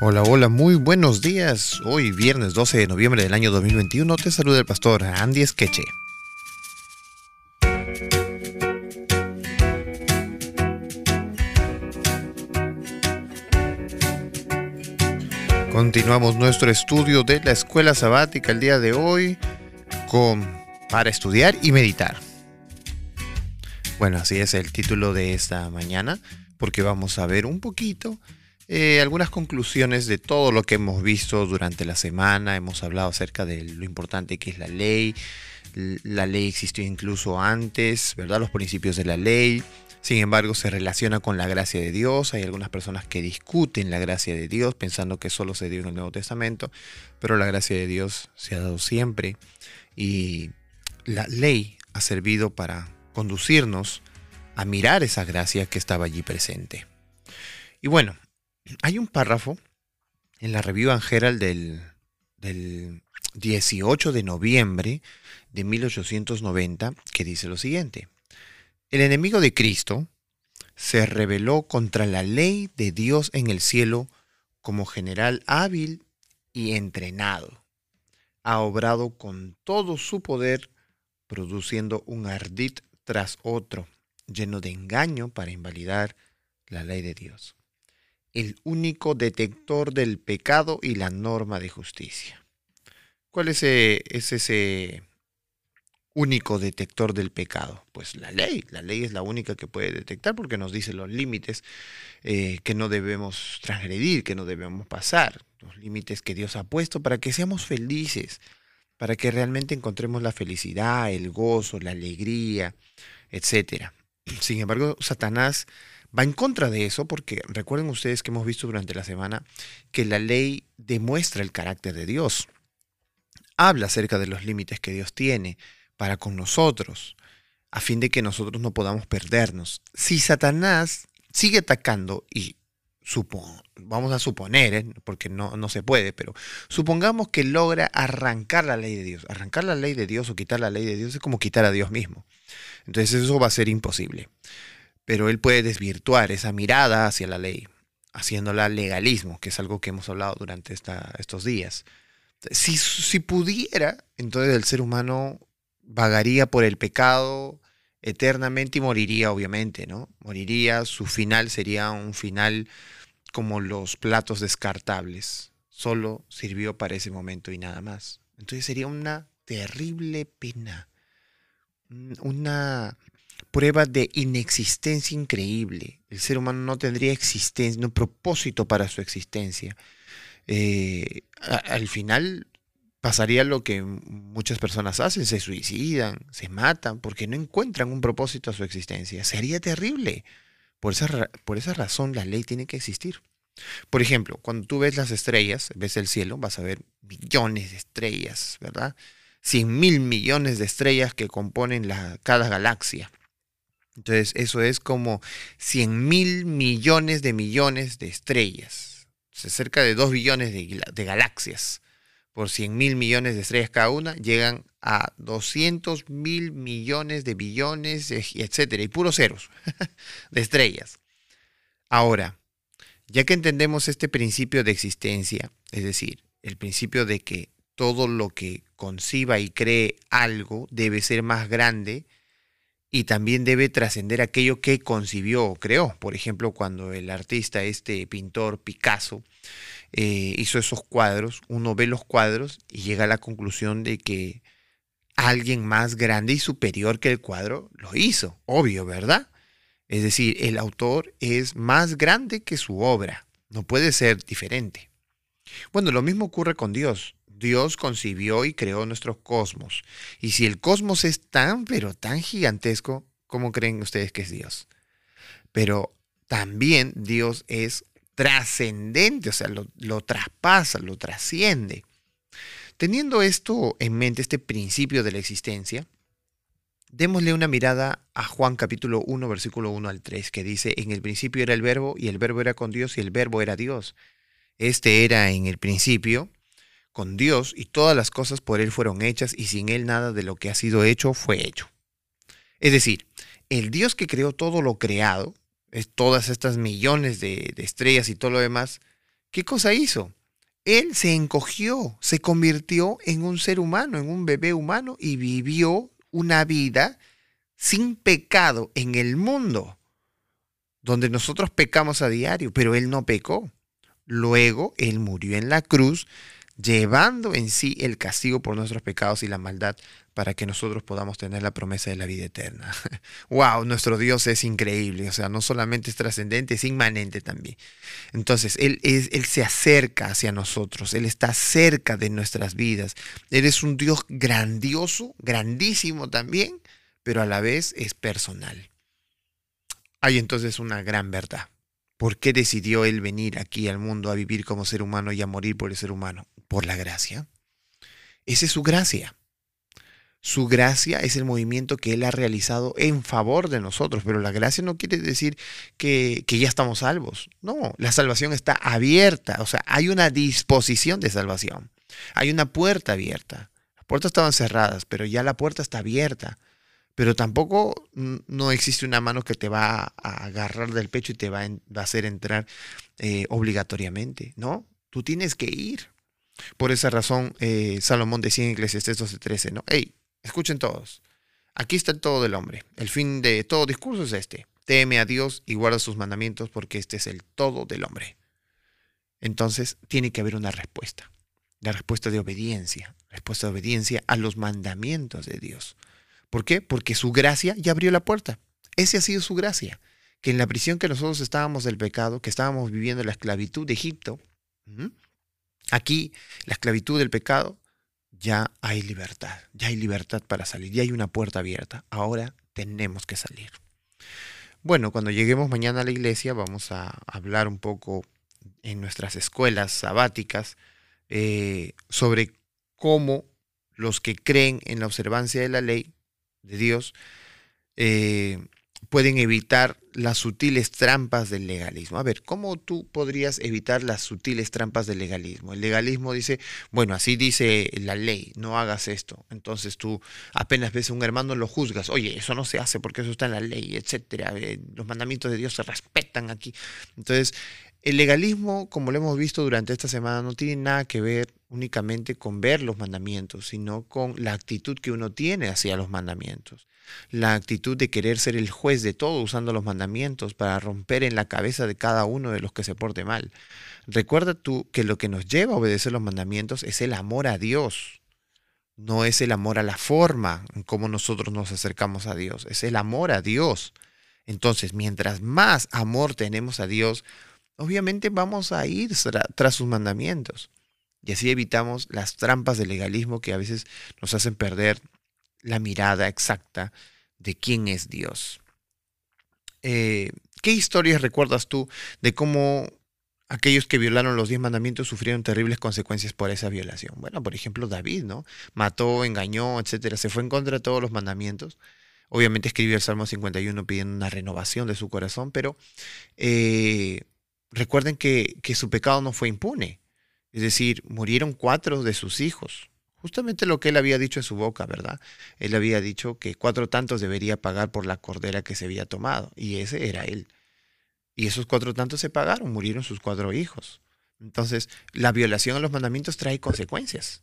Hola, hola, muy buenos días. Hoy, viernes 12 de noviembre del año 2021, te saluda el pastor Andy Esqueche. Continuamos nuestro estudio de la escuela sabática el día de hoy con para estudiar y meditar. Bueno, así es el título de esta mañana, porque vamos a ver un poquito eh, algunas conclusiones de todo lo que hemos visto durante la semana. Hemos hablado acerca de lo importante que es la ley. La ley existió incluso antes, ¿verdad? Los principios de la ley. Sin embargo, se relaciona con la gracia de Dios. Hay algunas personas que discuten la gracia de Dios pensando que solo se dio en el Nuevo Testamento, pero la gracia de Dios se ha dado siempre. Y la ley ha servido para conducirnos a mirar esa gracia que estaba allí presente. Y bueno, hay un párrafo en la Review and del, del 18 de noviembre de 1890 que dice lo siguiente. El enemigo de Cristo se rebeló contra la ley de Dios en el cielo como general hábil y entrenado. Ha obrado con todo su poder, produciendo un ardid tras otro, lleno de engaño para invalidar la ley de Dios el único detector del pecado y la norma de justicia. ¿Cuál es, ese, único detector del pecado? Pues la ley. La ley es la única que puede detectar porque nos dice los límites eh, que no debemos transgredir, que no debemos pasar, los límites que Dios ha puesto para que seamos felices, para que realmente encontremos la felicidad, el gozo, la alegría, etc. Sin embargo, Satanás va en contra de eso porque recuerden ustedes que hemos visto durante la semana que la ley demuestra el carácter de Dios. Habla acerca de los límites que Dios tiene para con nosotros, a fin de que nosotros no podamos perdernos. Si Satanás sigue atacando y vamos a suponer, ¿eh? porque no, no se puede, pero supongamos que logra arrancar la ley de Dios. Arrancar la ley de Dios o quitar la ley de Dios es como quitar a Dios mismo. Entonces eso va a ser imposible pero él puede desvirtuar esa mirada hacia la ley, haciéndola legalismo, que es algo que hemos hablado durante estos días. Si, si pudiera, entonces el ser humano vagaría por el pecado eternamente y moriría, obviamente, ¿no? Moriría, su final sería un final como los platos descartables. Solo sirvió para ese momento y nada más. Entonces sería una terrible pena. Una prueba de inexistencia increíble. El ser humano no tendría existencia, no propósito para su existencia. Eh, al final pasaría lo que muchas personas hacen, se suicidan, se matan, porque no encuentran un propósito a su existencia. Sería terrible. Por esa, por esa razón la ley tiene que existir. Por ejemplo, cuando tú ves las estrellas, ves el cielo, vas a ver millones de estrellas, ¿verdad? Cien mil millones de estrellas que componen la, cada galaxia. Entonces, eso es como 100 mil millones de millones de estrellas. O cerca de 2 billones de, galaxias. Por 100 mil millones de estrellas cada una, llegan a 200 mil millones de billones, etcétera, y puros ceros de estrellas. Ahora, ya que entendemos este principio de existencia, es decir, el principio de que todo lo que conciba y cree algo debe ser más grande y también debe trascender aquello que concibió o creó. Por ejemplo, cuando el artista, este pintor Picasso, eh, hizo esos cuadros, uno ve los cuadros y llega a la conclusión de que alguien más grande y superior que el cuadro lo hizo, obvio, ¿verdad? Es decir, el autor es más grande que su obra, no puede ser diferente. Bueno, lo mismo ocurre con Dios. Dios concibió y creó nuestro cosmos. Y si el cosmos es tan, pero tan gigantesco, ¿cómo creen ustedes que es Dios? Pero también Dios es trascendente, o sea, lo, traspasa, lo trasciende. Teniendo esto en mente, este principio de la existencia, démosle una mirada a Juan capítulo 1, versículo 1 al 3, que dice, en el principio era el verbo, y el verbo era con Dios, y el verbo era Dios. Este era en el principio con Dios y todas las cosas por Él fueron hechas y sin Él nada de lo que ha sido hecho fue hecho. Es decir, el Dios que creó todo lo creado, es todas estas millones de, estrellas y todo lo demás, ¿qué cosa hizo? Él se encogió, se convirtió en un ser humano, en un bebé humano y vivió una vida sin pecado en el mundo, donde nosotros pecamos a diario, pero Él no pecó. Luego Él murió en la cruz, llevando en sí el castigo por nuestros pecados y la maldad para que nosotros podamos tener la promesa de la vida eterna. ¡Wow! Nuestro Dios es increíble, o sea, no solamente es trascendente, es inmanente también. Entonces, él, él se acerca hacia nosotros, Él está cerca de nuestras vidas. Él es un Dios grandioso, grandísimo también, pero a la vez es personal. Hay entonces una gran verdad. ¿Por qué decidió Él venir aquí al mundo a vivir como ser humano y a morir por el ser humano? Por la gracia. Esa es su gracia. Su gracia es el movimiento que Él ha realizado en favor de nosotros, pero la gracia no quiere decir que, ya estamos salvos. No, la salvación está abierta, o sea, hay una disposición de salvación. Hay una puerta abierta. Las puertas estaban cerradas, pero ya la puerta está abierta. Pero tampoco no existe una mano que te va a agarrar del pecho y te va a, hacer entrar eh, obligatoriamente, ¿no? Tú tienes que ir. Por esa razón, eh, Salomón decía en Eclesiastes 12:13, ¿no? Hey, Escuchen todos. Aquí está el todo del hombre. El fin de todo discurso es este. Teme a Dios y guarda sus mandamientos porque este es el todo del hombre. Entonces tiene que haber una respuesta. La respuesta de obediencia. Respuesta de obediencia a los mandamientos de Dios. ¿Por qué? Porque su gracia ya abrió la puerta. Ese ha sido su gracia. Que en la prisión que nosotros estábamos del pecado, que estábamos viviendo la esclavitud de Egipto, aquí la esclavitud del pecado, ya hay libertad, ya hay libertad para salir, ya hay una puerta abierta. Ahora tenemos que salir. Bueno, cuando lleguemos mañana a la iglesia vamos a hablar un poco en nuestras escuelas sabáticas eh, sobre cómo los que creen en la observancia de la ley de Dios eh, pueden evitar las sutiles trampas del legalismo. A ver, ¿cómo tú podrías evitar las sutiles trampas del legalismo? El legalismo dice, bueno, así dice la ley, no hagas esto. Entonces tú apenas ves a un hermano lo juzgas, oye, eso no se hace porque eso está en la ley, etcétera. Eh, los mandamientos de Dios se respetan aquí. Entonces, el legalismo, como lo hemos visto durante esta semana, no tiene nada que ver únicamente con ver los mandamientos, sino con la actitud que uno tiene hacia los mandamientos. La actitud de querer ser el juez de todo usando los mandamientos para romper en la cabeza de cada uno de los que se porte mal. Recuerda tú que lo que nos lleva a obedecer los mandamientos es el amor a Dios. No es el amor a la forma en cómo nosotros nos acercamos a Dios, es el amor a Dios. Entonces, mientras más amor tenemos a Dios, obviamente vamos a ir tras sus mandamientos. Y así evitamos las trampas del legalismo que a veces nos hacen perder la mirada exacta de quién es Dios. Eh, ¿Qué historias recuerdas tú de cómo aquellos que violaron los diez mandamientos sufrieron terribles consecuencias por esa violación? Bueno, por ejemplo, David, ¿no? Mató, engañó, etcétera, se fue en contra de todos los mandamientos. Obviamente escribió el Salmo 51 pidiendo una renovación de su corazón, pero eh, recuerden que, que su pecado no fue impune. Es decir, murieron cuatro de sus hijos. Justamente lo que él había dicho en su boca, ¿verdad? Él había dicho que cuatro tantos debería pagar por la cordera que se había tomado, y ese era él. Y esos cuatro tantos se pagaron, murieron sus cuatro hijos. Entonces, la violación a los mandamientos trae consecuencias.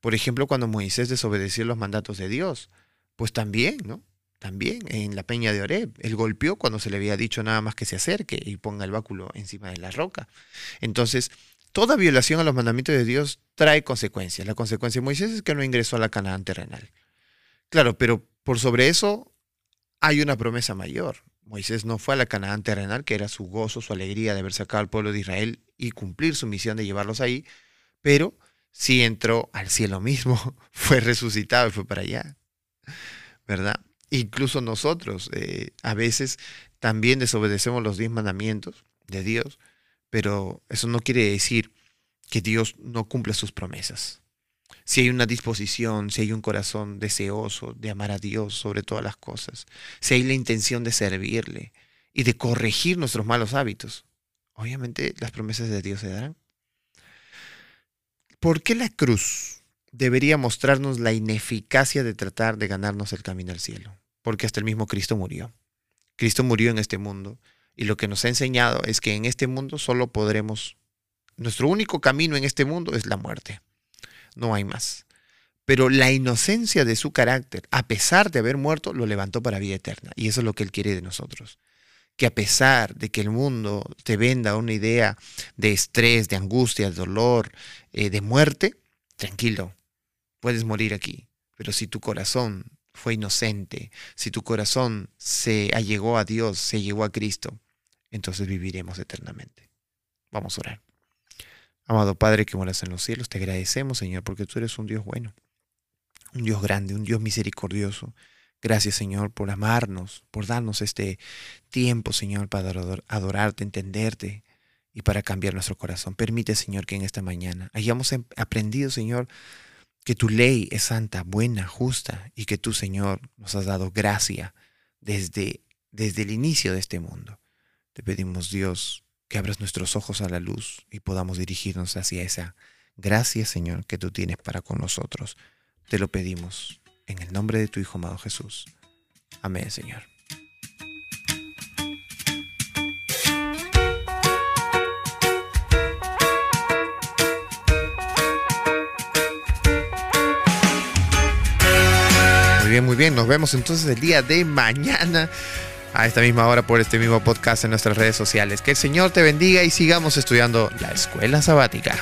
Por ejemplo, cuando Moisés desobedeció los mandatos de Dios, pues también, ¿no? También en la peña de Oreb, él golpeó cuando se le había dicho nada más que se acerque y ponga el báculo encima de la roca. Entonces, Toda violación a los mandamientos de Dios trae consecuencias. La consecuencia de Moisés es que no ingresó a la Canaán terrenal. Claro, pero por sobre eso hay una promesa mayor. Moisés no fue a la Canaán terrenal, que era su gozo, su alegría de haber sacado al pueblo de Israel y cumplir su misión de llevarlos ahí, pero sí entró al cielo mismo, fue resucitado y fue para allá. ¿Verdad? Incluso nosotros eh, a veces también desobedecemos los diez mandamientos de Dios pero eso no quiere decir que Dios no cumpla sus promesas. Si hay una disposición, si hay un corazón deseoso de amar a Dios sobre todas las cosas, si hay la intención de servirle y de corregir nuestros malos hábitos, obviamente las promesas de Dios se darán. ¿Por qué la cruz debería mostrarnos la ineficacia de tratar de ganarnos el camino al cielo? Porque hasta el mismo Cristo murió. Cristo murió en este mundo y lo que nos ha enseñado es que en este mundo solo podremos nuestro único camino en este mundo es la muerte. No hay más. Pero la inocencia de su carácter, a pesar de haber muerto, lo levantó para vida eterna. Y eso es lo que Él quiere de nosotros. Que a pesar de que el mundo te venda una idea de estrés, de angustia, de dolor, eh, de muerte, tranquilo, puedes morir aquí. Pero si tu corazón fue inocente, si tu corazón se allegó a Dios, se llegó a Cristo, entonces viviremos eternamente. Vamos a orar. Amado Padre que moras en los cielos, te agradecemos, Señor, porque tú eres un Dios bueno, un Dios grande, un Dios misericordioso. Gracias, Señor, por amarnos, por darnos este tiempo, Señor, para adorarte, entenderte y para cambiar nuestro corazón. Permite, Señor, que en esta mañana hayamos em, aprendido, Señor, que tu ley es santa, buena, justa y que tú, Señor, nos has dado gracia desde, desde el inicio de este mundo. Te pedimos, Dios, que abras nuestros ojos a la luz y podamos dirigirnos hacia esa gracia, Señor, que tú tienes para con nosotros. Te lo pedimos en el nombre de tu Hijo amado Jesús. Amén, Señor. Bien, muy bien. Nos vemos entonces el día de mañana a esta misma hora por este mismo podcast en nuestras redes sociales. Que el Señor te bendiga y sigamos estudiando la escuela sabática.